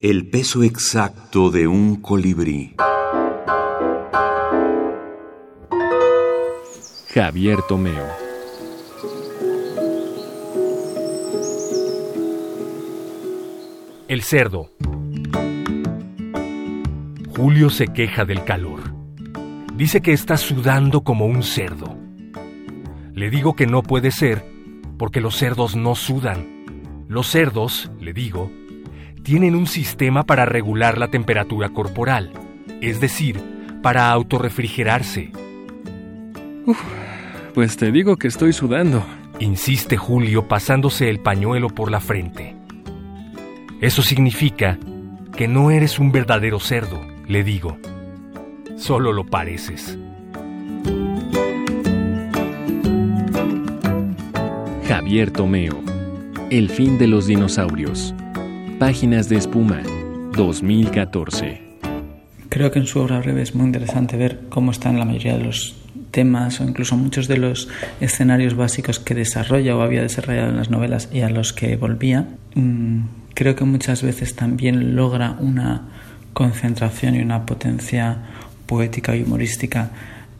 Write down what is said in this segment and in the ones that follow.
El peso exacto de un colibrí. Javier Tomeo. El cerdo. Julio se queja del calor. Dice que está sudando como un cerdo. Le digo que no puede ser porque los cerdos no sudan. Los cerdos, le digo, tienen un sistema para regular la temperatura corporal, es decir, para autorrefrigerarse. pues te digo que estoy sudando. Insiste Julio pasándose el pañuelo por la frente. Eso significa que no eres un verdadero cerdo, le digo. Solo lo pareces. Javier Tomeo. El fin de los dinosaurios. Páginas de espuma. 2014. Creo que en su obra breve es muy interesante ver cómo están la mayoría de los temas o incluso muchos de los escenarios básicos que desarrolla o había desarrollado en las novelas y a los que volvía. Mm, creo que muchas veces también logra una concentración y una potencia poética y humorística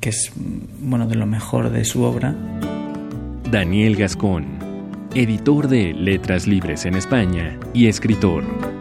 que es mm, bueno de lo mejor de su obra. Daniel Gascón, editor de Letras Libres en España y escritor.